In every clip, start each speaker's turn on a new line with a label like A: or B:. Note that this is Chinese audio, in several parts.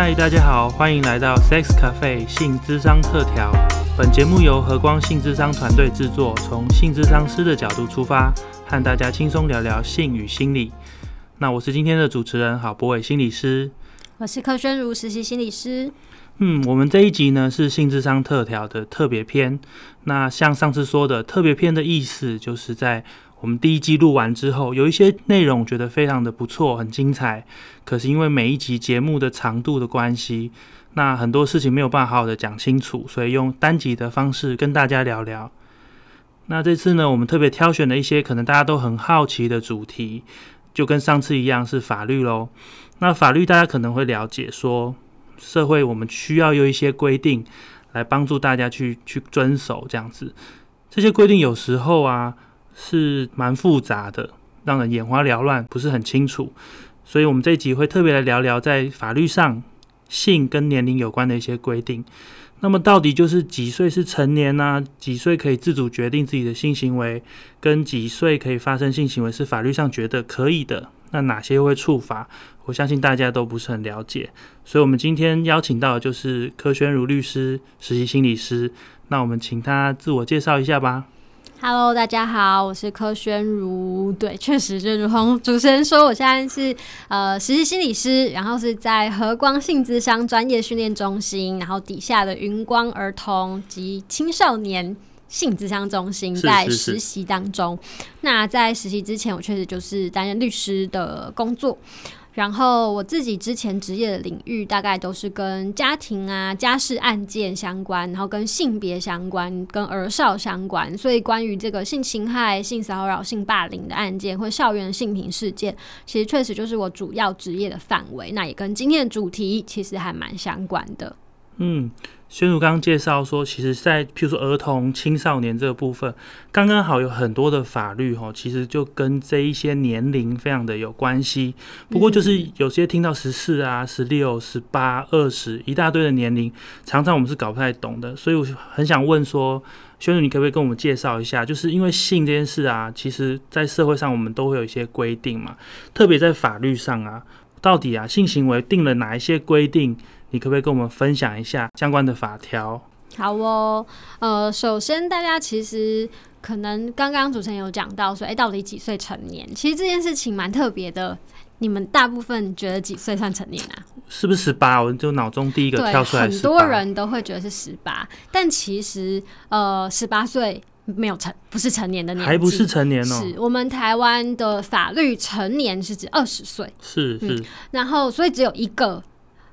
A: 嗨，大家好，欢迎来到 Sex Cafe 性智商特调。本节目由和光性智商团队制作，从性智商师的角度出发，和大家轻松聊聊性与心理。那我是今天的主持人郝博伟心理师，
B: 我是柯宣如实习心理师。
A: 嗯，我们这一集呢是性智商特调的特别篇。那像上次说的，特别篇的意思就是在。我们第一季录完之后，有一些内容觉得非常的不错，很精彩。可是因为每一集节目的长度的关系，那很多事情没有办法好好的讲清楚，所以用单集的方式跟大家聊聊。那这次呢，我们特别挑选了一些可能大家都很好奇的主题，就跟上次一样是法律喽。那法律大家可能会了解，说社会我们需要有一些规定来帮助大家去去遵守这样子。这些规定有时候啊。是蛮复杂的，让人眼花缭乱，不是很清楚。所以，我们这一集会特别来聊聊在法律上性跟年龄有关的一些规定。那么，到底就是几岁是成年呢？几岁可以自主决定自己的性行为？跟几岁可以发生性行为是法律上觉得可以的？那哪些会触法？我相信大家都不是很了解。所以，我们今天邀请到的就是柯宣如律师，实习心理师。那我们请他自我介绍一下吧。
B: Hello，大家好，我是柯宣如。对，确实就如同主持人说，我现在是呃实习心理师，然后是在和光性智商专业训练中心，然后底下的云光儿童及青少年性智商中心在实习当中。那在实习之前，我确实就是担任律师的工作。然后我自己之前职业的领域大概都是跟家庭啊、家事案件相关，然后跟性别相关、跟儿少相关，所以关于这个性侵害、性骚扰、性霸凌的案件或校园性平事件，其实确实就是我主要职业的范围。那也跟今天的主题其实还蛮相关的。
A: 嗯。宣如刚刚介绍说，其实，在譬如说儿童、青少年这个部分，刚刚好有很多的法律哈，其实就跟这一些年龄非常的有关系。不过，就是有些听到十四啊、十六、十八、二十一大堆的年龄，常常我们是搞不太懂的。所以，我很想问说，宣如，你可不可以跟我们介绍一下？就是因为性这件事啊，其实在社会上我们都会有一些规定嘛，特别在法律上啊，到底啊性行为定了哪一些规定？你可不可以跟我们分享一下相关的法条？
B: 好哦，呃，首先大家其实可能刚刚主持人有讲到说，哎，到底几岁成年？其实这件事情蛮特别的。你们大部分觉得几岁算成年啊？
A: 是不是十八？我就脑中第一个跳出来
B: 很多人都会觉得是十八，但其实呃，十八岁没有成，不是成年的年纪，
A: 还不是成年哦。
B: 是我们台湾的法律成年是指二十岁，
A: 是是，
B: 然后所以只有一个。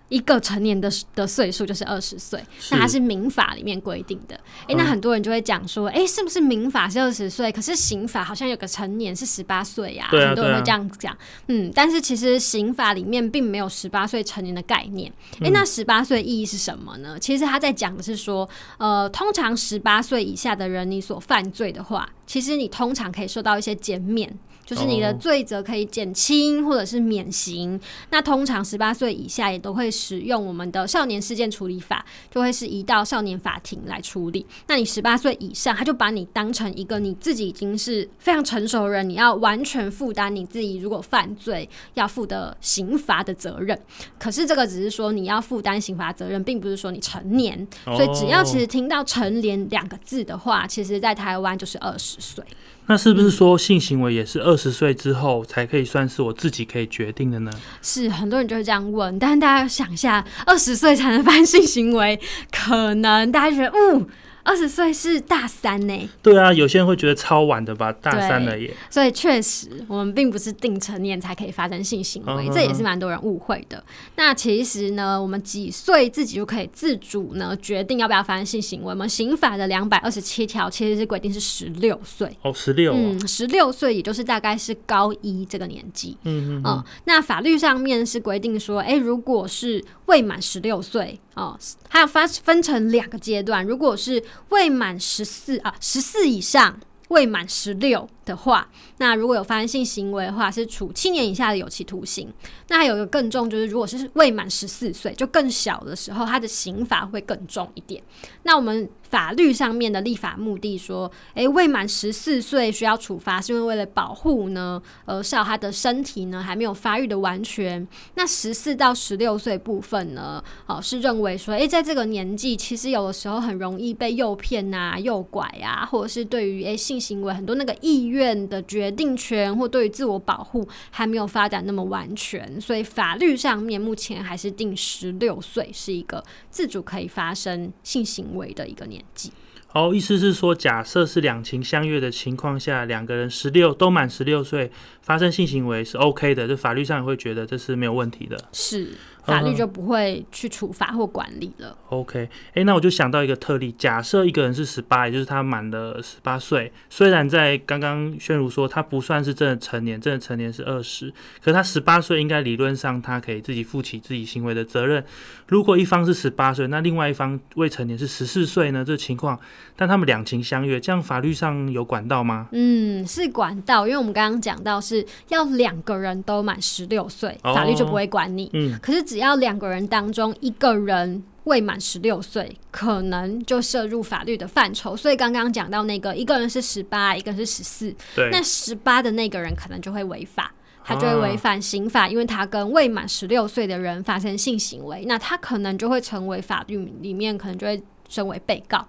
B: 一个成年的的岁数就是二十岁，那它是民法里面规定的。哎，那很多人就会讲说，哎，是不是民法是二十岁，可是刑法好像有个成年是十八岁呀？很多人会这样讲。嗯，但是其实刑法里面并没有十八岁成年的概念。哎，那十八岁意义是什么呢？其实他在讲的是说，呃，通常十八岁以下的人，你所犯罪的话，其实你通常可以受到一些减免。就是你的罪责可以减轻或者是免刑，那通常十八岁以下也都会使用我们的少年事件处理法，就会是移到少年法庭来处理。那你十八岁以上，他就把你当成一个你自己已经是非常成熟的人，你要完全负担你自己如果犯罪要负的刑罚的责任。可是这个只是说你要负担刑罚责任，并不是说你成年。所以只要其实听到成年两个字的话，其实在台湾就是二十岁。
A: 那是不是说性行为也是二十岁之后才可以算是我自己可以决定的呢？
B: 是很多人就会这样问，但是大家想一下，二十岁才能发生性行为，可能大家觉得，嗯。二十岁是大三呢？
A: 对啊，有些人会觉得超晚的吧，大三了耶。
B: 所以确实，我们并不是定成年才可以发生性行为，这也是蛮多人误会的。那其实呢，我们几岁自己就可以自主呢决定要不要发生性行为？我们刑法的两百二十七条其实是规定是十六岁
A: 哦，十六，
B: 嗯，十六岁也就是大概是高一这个年纪，嗯嗯，那法律上面是规定说，哎，如果是未满十六岁。哦，还有分分成两个阶段，如果是未满十四啊，十四以上未满十六的话，那如果有发生性行为的话，是处七年以下的有期徒刑。那还有一个更重，就是如果是未满十四岁，就更小的时候，他的刑罚会更重一点。那我们法律上面的立法目的说，诶，未满十四岁需要处罚，是因为为了保护呢，呃，少他的身体呢还没有发育的完全。那十四到十六岁部分呢，哦，是认为说，诶，在这个年纪，其实有的时候很容易被诱骗啊、诱拐啊，或者是对于诶性行为很多那个意愿的决定权，或对于自我保护还没有发展那么完全，所以法律上面目前还是定十六岁是一个自主可以发生性行为的一个年纪。
A: 哦，意思是说，假设是两情相悦的情况下，两个人十六都满十六岁发生性行为是 OK 的，就法律上也会觉得这是没有问题的。
B: 是。法律就不会去处罚或管理了。
A: OK，哎，那我就想到一个特例，假设一个人是十八，也就是他满了十八岁，虽然在刚刚宣如说他不算是真的成年，真的成年是二十，可是他十八岁应该理论上他可以自己负起自己行为的责任。如果一方是十八岁，那另外一方未成年是十四岁呢？这情况，但他们两情相悦，这样法律上有管道吗？
B: 嗯，是管道，因为我们刚刚讲到是要两个人都满十六岁，法律就不会管你。嗯，可是只要两个人当中一个人未满十六岁，可能就涉入法律的范畴。所以刚刚讲到那个一个人是十八，一个是十四，那十八的那个人可能就会违法，他就会违反刑法，因为他跟未满十六岁的人发生性行为，那他可能就会成为法律里面可能就会。身为被告，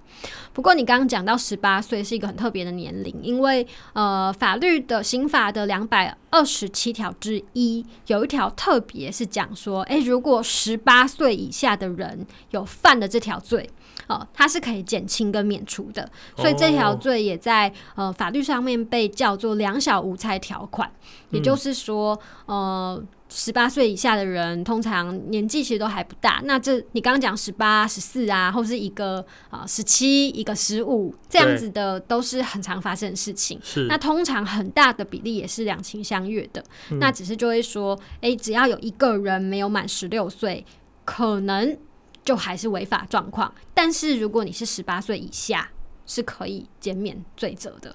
B: 不过你刚刚讲到十八岁是一个很特别的年龄，因为呃，法律的刑法的两百二十七条之一有一条特别是讲说，诶，如果十八岁以下的人有犯了这条罪，哦，它是可以减轻跟免除的，所以这条罪也在呃法律上面被叫做两小无猜条款，也就是说，呃。十八岁以下的人，通常年纪其实都还不大。那这你刚刚讲十八、十四啊，或是一个啊十七、一个十五这样子的，都是很常发生的事情。
A: 是。
B: 那通常很大的比例也是两情相悦的。那只是就会说，哎，只要有一个人没有满十六岁，可能就还是违法状况。但是如果你是十八岁以下，是可以减免罪责的。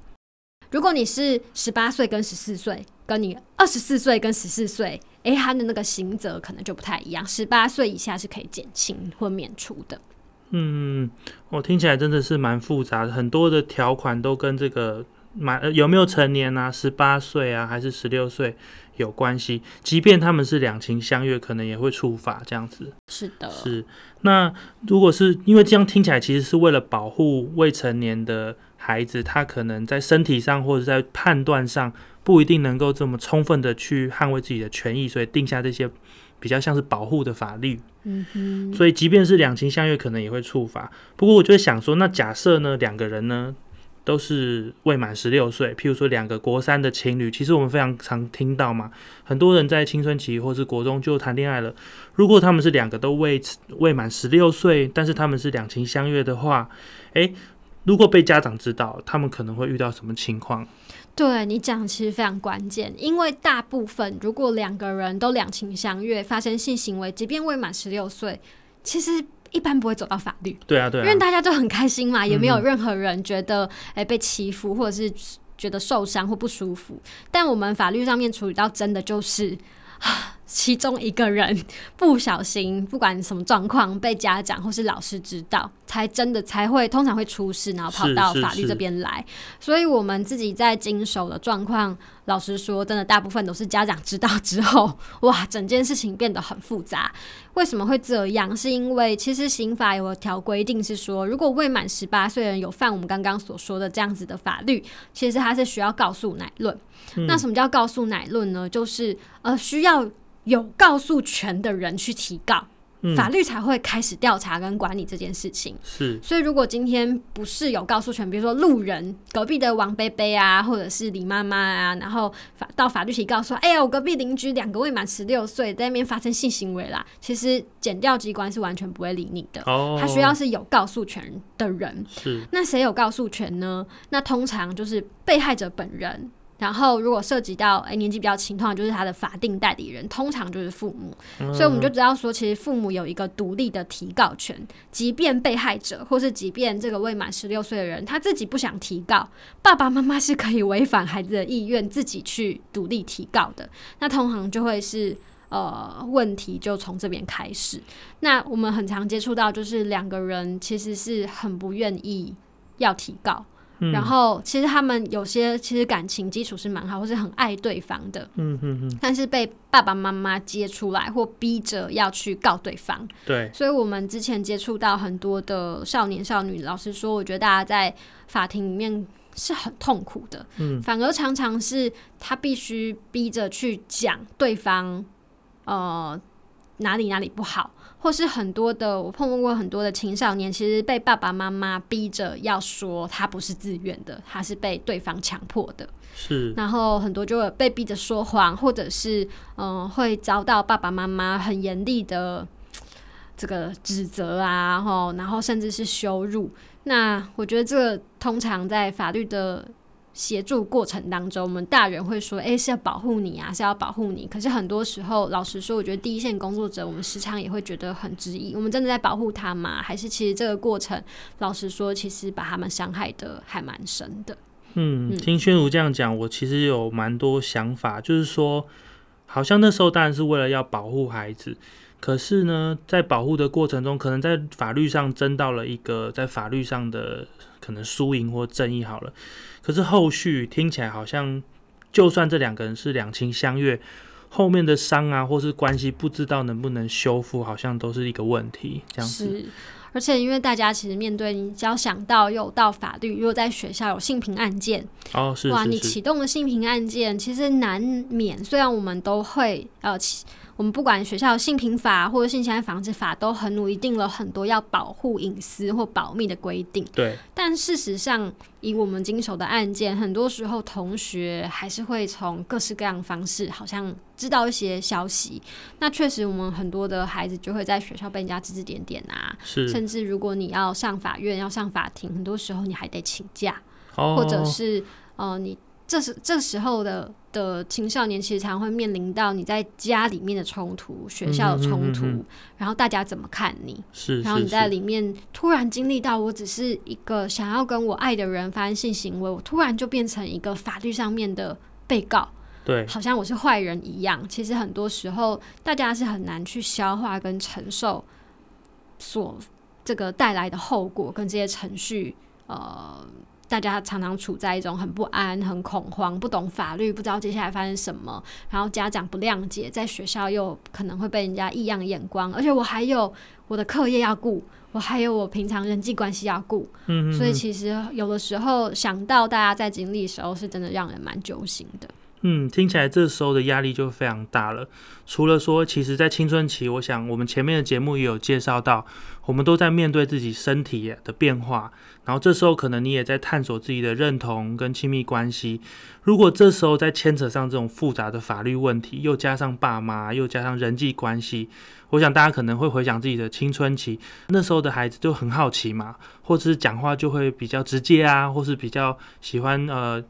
B: 如果你是十八岁跟十四岁，跟你二十四岁跟十四岁，诶，他的那个刑责可能就不太一样。十八岁以下是可以减轻或免除的。
A: 嗯，我听起来真的是蛮复杂的，很多的条款都跟这个满有没有成年啊，十八岁啊还是十六岁有关系。即便他们是两情相悦，可能也会处罚这样子。
B: 是的，
A: 是。那如果是因为这样听起来，其实是为了保护未成年的。孩子他可能在身体上或者在判断上不一定能够这么充分的去捍卫自己的权益，所以定下这些比较像是保护的法律。嗯哼。所以即便是两情相悦，可能也会触发。不过我就想说，那假设呢，两个人呢都是未满十六岁，譬如说两个国三的情侣，其实我们非常常听到嘛，很多人在青春期或是国中就谈恋爱了。如果他们是两个都未未满十六岁，但是他们是两情相悦的话，诶。如果被家长知道，他们可能会遇到什么情况？
B: 对你讲，其实非常关键，因为大部分如果两个人都两情相悦，发生性行为，即便未满十六岁，其实一般不会走到法律。
A: 对啊，对，
B: 因为大家都很开心嘛，也没有任何人觉得哎被欺负，或者是觉得受伤或不舒服。但我们法律上面处理到真的就是啊。其中一个人不小心，不管什么状况，被家长或是老师知道，才真的才会通常会出事，然后跑到法律这边来。所以，我们自己在经手的状况，老实说，真的大部分都是家长知道之后，哇，整件事情变得很复杂。为什么会这样？是因为其实刑法有条规定是说，如果未满十八岁人有犯我们刚刚所说的这样子的法律，其实他是需要告诉乃论。那什么叫告诉乃论呢？就是呃，需要。有告诉权的人去提告，法律才会开始调查跟管理这件事情。
A: 是，
B: 所以如果今天不是有告诉权，比如说路人隔壁的王贝贝啊，或者是李妈妈啊，然后法到法律提告说：“哎呀，我隔壁邻居两个未满十六岁在那边发生性行为啦。”其实检调机关是完全不会理你的。哦，他需要是有告诉权的人。
A: 是，
B: 那谁有告诉权呢？那通常就是被害者本人。然后如果涉及到哎年纪比较轻，通常就是他的法定代理人，通常就是父母。所以我们就知道说，其实父母有一个独立的提告权，即便被害者或是即便这个未满十六岁的人他自己不想提告，爸爸妈妈是可以违反孩子的意愿自己去独立提告的。那通常就会是。呃，问题就从这边开始。那我们很常接触到，就是两个人其实是很不愿意要提告，然后其实他们有些其实感情基础是蛮好，或是很爱对方的，
A: 嗯嗯嗯，
B: 但是被爸爸妈妈接出来或逼着要去告对方。
A: 对，
B: 所以我们之前接触到很多的少年少女，老实说，我觉得大家在法庭里面是很痛苦的，
A: 嗯，
B: 反而常常是他必须逼着去讲对方。呃，哪里哪里不好，或是很多的，我碰过很多的青少年，其实被爸爸妈妈逼着要说他不是自愿的，他是被对方强迫的。
A: 是，
B: 然后很多就会被逼着说谎，或者是嗯，会遭到爸爸妈妈很严厉的这个指责啊，吼，然后甚至是羞辱。那我觉得这个通常在法律的。协助过程当中，我们大人会说：“诶，是要保护你啊，是要保护你。”可是很多时候，老实说，我觉得第一线工作者，我们时常也会觉得很质疑：我们真的在保护他吗？还是其实这个过程，老实说，其实把他们伤害的还蛮深的。
A: 嗯，听宣如这样讲，我其实有蛮多想法，就是说，好像那时候当然是为了要保护孩子，可是呢，在保护的过程中，可能在法律上争到了一个在法律上的可能输赢或正义好了。可是后续听起来好像，就算这两个人是两情相悦，后面的伤啊，或是关系不知道能不能修复，好像都是一个问题。这样子，
B: 是。而且因为大家其实面对你，只要想到有到法律，如果在学校有性平案件，
A: 哦，是
B: 哇，你启动的性平案件，其实难免。虽然我们都会呃。我们不管学校性平法或者性侵害防治法，都很努力定了很多要保护隐私或保密的规定。
A: 对。
B: 但事实上，以我们经手的案件，很多时候同学还是会从各式各样方式，好像知道一些消息。那确实，我们很多的孩子就会在学校被人家指指点点啊。
A: 是。
B: 甚至如果你要上法院、要上法庭，很多时候你还得请假，或者是呃，你这时这时候的。的青少年其实常会面临到你在家里面的冲突、学校的冲突，然后大家怎么看你？
A: 是，
B: 然后你在里面突然经历到，我只是一个想要跟我爱的人发生性行为，我突然就变成一个法律上面的被告，
A: 对，
B: 好像我是坏人一样。其实很多时候，大家是很难去消化跟承受所这个带来的后果跟这些程序，呃。大家常常处在一种很不安、很恐慌、不懂法律、不知道接下来发生什么，然后家长不谅解，在学校又可能会被人家异样眼光，而且我还有我的课业要顾，我还有我平常人际关系要顾，
A: 嗯，
B: 所以其实有的时候想到大家在经历的时候，是真的让人蛮揪心的。
A: 嗯，听起来这时候的压力就非常大了。除了说，其实，在青春期，我想我们前面的节目也有介绍到，我们都在面对自己身体的变化。然后这时候，可能你也在探索自己的认同跟亲密关系。如果这时候再牵扯上这种复杂的法律问题，又加上爸妈，又加上人际关系，我想大家可能会回想自己的青春期，那时候的孩子就很好奇嘛，或者是讲话就会比较直接啊，或是比较喜欢呃。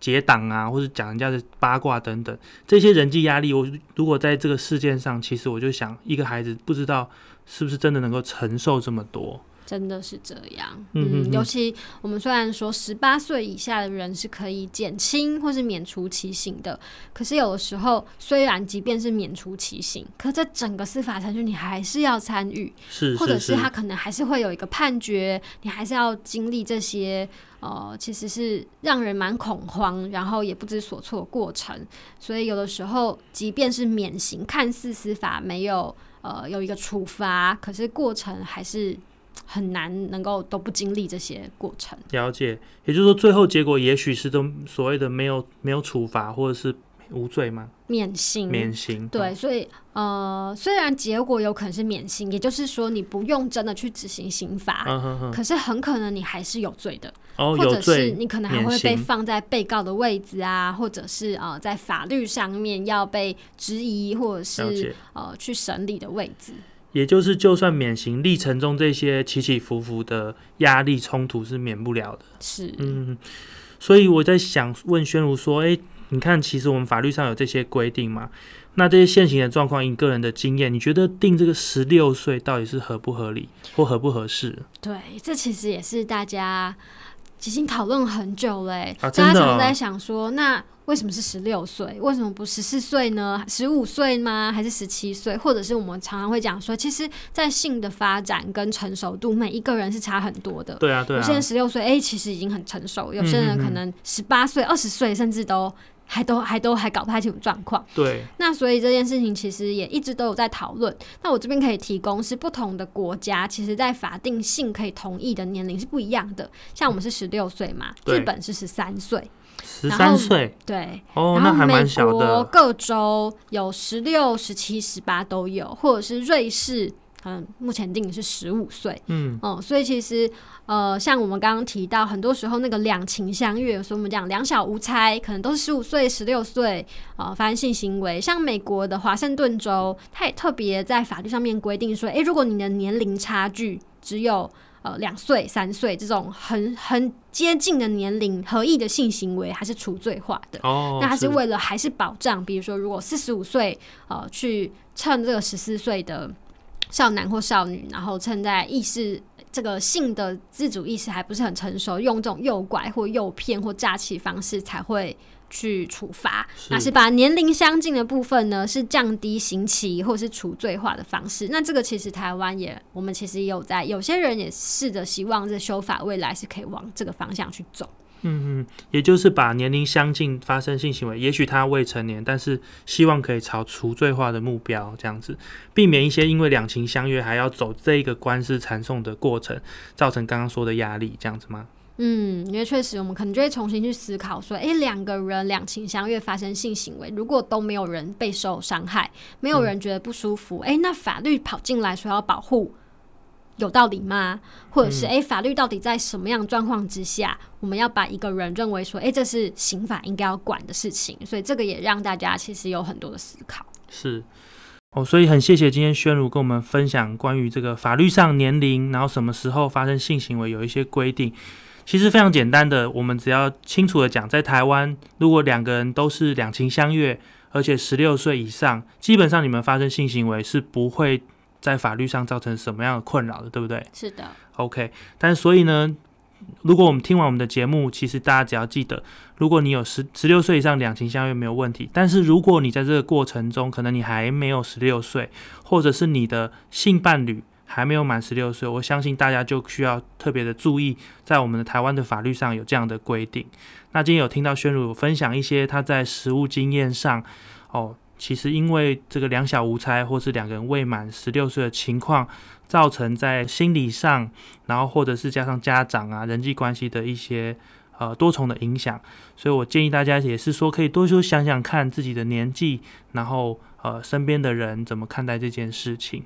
A: 结党啊，或者讲人家的八卦等等，这些人际压力，我如果在这个事件上，其实我就想，一个孩子不知道是不是真的能够承受这么多。
B: 真的是这样，嗯，尤其我们虽然说十八岁以下的人是可以减轻或是免除其刑的，可是有的时候，虽然即便是免除其刑，可这整个司法程序你还是要参与，
A: 是，
B: 或者是他可能还是会有一个判决，你还是要经历这些，呃，其实是让人蛮恐慌，然后也不知所措过程。所以有的时候，即便是免刑，看似司法没有呃有一个处罚，可是过程还是。很难能够都不经历这些过程。
A: 了解，也就是说，最后结果也许是都所谓的没有没有处罚，或者是无罪吗？
B: 免刑，
A: 免刑。
B: 对，所以呃，虽然结果有可能是免刑，也就是说你不用真的去执行刑罚，可是很可能你还是有罪的。
A: 哦，
B: 或者是你可能还会被放在被告的位置啊，或者是呃在法律上面要被质疑，或者是呃去审理的位置。
A: 也就是，就算免刑，历程中这些起起伏伏的压力冲突是免不了的。
B: 是，
A: 嗯，所以我在想问宣如说，诶，你看，其实我们法律上有这些规定嘛。那这些现行的状况，以个人的经验，你觉得定这个十六岁到底是合不合理或合不合适？
B: 对，这其实也是大家已经讨论很久嘞。
A: 啊，
B: 大家常在想说，那为什么是十六岁？为什么不十四岁呢？十五岁吗？还是十七岁？或者是我们常常会讲说，其实，在性的发展跟成熟度，每一个人是差很多的。
A: 对啊，对啊。
B: 有些人十六岁，哎，其实已经很成熟；有些人可能十八岁、二十岁，甚至都还都还都还搞不太清楚状况。
A: 对。
B: 那所以这件事情其实也一直都有在讨论。那我这边可以提供是不同的国家，其实在法定性可以同意的年龄是不一样的。像我们是十六岁嘛，日本是十三岁。
A: 十三岁，
B: 对，
A: 哦，那还蛮小的。
B: 各州有十六、十七、十八都有，或者是瑞士，嗯，目前定的是十五岁，
A: 嗯，
B: 哦，所以其实，呃，像我们刚刚提到，很多时候那个两情相悦，所以我们讲两小无猜，可能都是十五岁、十六岁，呃，发生性行为。像美国的华盛顿州，它也特别在法律上面规定说，诶，如果你的年龄差距只有呃，两岁、三岁这种很很接近的年龄，合意的性行为还是除罪化的。
A: 哦，
B: 那它是为了还是保障，比如说，如果四十五岁呃去趁这个十四岁的少男或少女，然后趁在意识这个性的自主意识还不是很成熟，用这种诱拐或诱骗或诈欺方式才会。去处罚，那是把年龄相近的部分呢，是降低刑期或是除罪化的方式。那这个其实台湾也，我们其实也有在，有些人也试着希望这修法未来是可以往这个方向去走。
A: 嗯嗯，也就是把年龄相近发生性行为，也许他未成年，但是希望可以朝除罪化的目标这样子，避免一些因为两情相悦还要走这一个官司缠讼的过程，造成刚刚说的压力，这样子吗？
B: 嗯，因为确实，我们可能就会重新去思考说，诶，两个人两情相悦发生性行为，如果都没有人备受伤害，没有人觉得不舒服，诶，那法律跑进来说要保护，有道理吗？或者是，诶，法律到底在什么样状况之下，我们要把一个人认为说，诶，这是刑法应该要管的事情？所以这个也让大家其实有很多的思考。
A: 是。哦，所以很谢谢今天宣如跟我们分享关于这个法律上年龄，然后什么时候发生性行为有一些规定。其实非常简单的，我们只要清楚的讲，在台湾，如果两个人都是两情相悦，而且十六岁以上，基本上你们发生性行为是不会在法律上造成什么样的困扰的，对不对？
B: 是的。
A: OK，但所以呢，如果我们听完我们的节目，其实大家只要记得，如果你有十十六岁以上两情相悦没有问题，但是如果你在这个过程中，可能你还没有十六岁，或者是你的性伴侣。还没有满十六岁，我相信大家就需要特别的注意，在我们的台湾的法律上有这样的规定。那今天有听到宣儒分享一些他在实务经验上，哦，其实因为这个两小无猜，或是两个人未满十六岁的情况，造成在心理上，然后或者是加上家长啊人际关系的一些呃多重的影响，所以我建议大家也是说，可以多多想想看自己的年纪，然后呃身边的人怎么看待这件事情。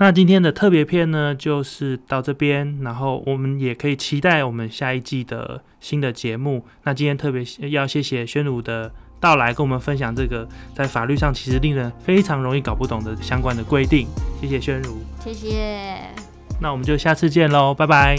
A: 那今天的特别篇呢，就是到这边，然后我们也可以期待我们下一季的新的节目。那今天特别要谢谢宣儒的到来，跟我们分享这个在法律上其实令人非常容易搞不懂的相关的规定。谢谢宣儒，
B: 谢谢。
A: 那我们就下次见喽，拜拜。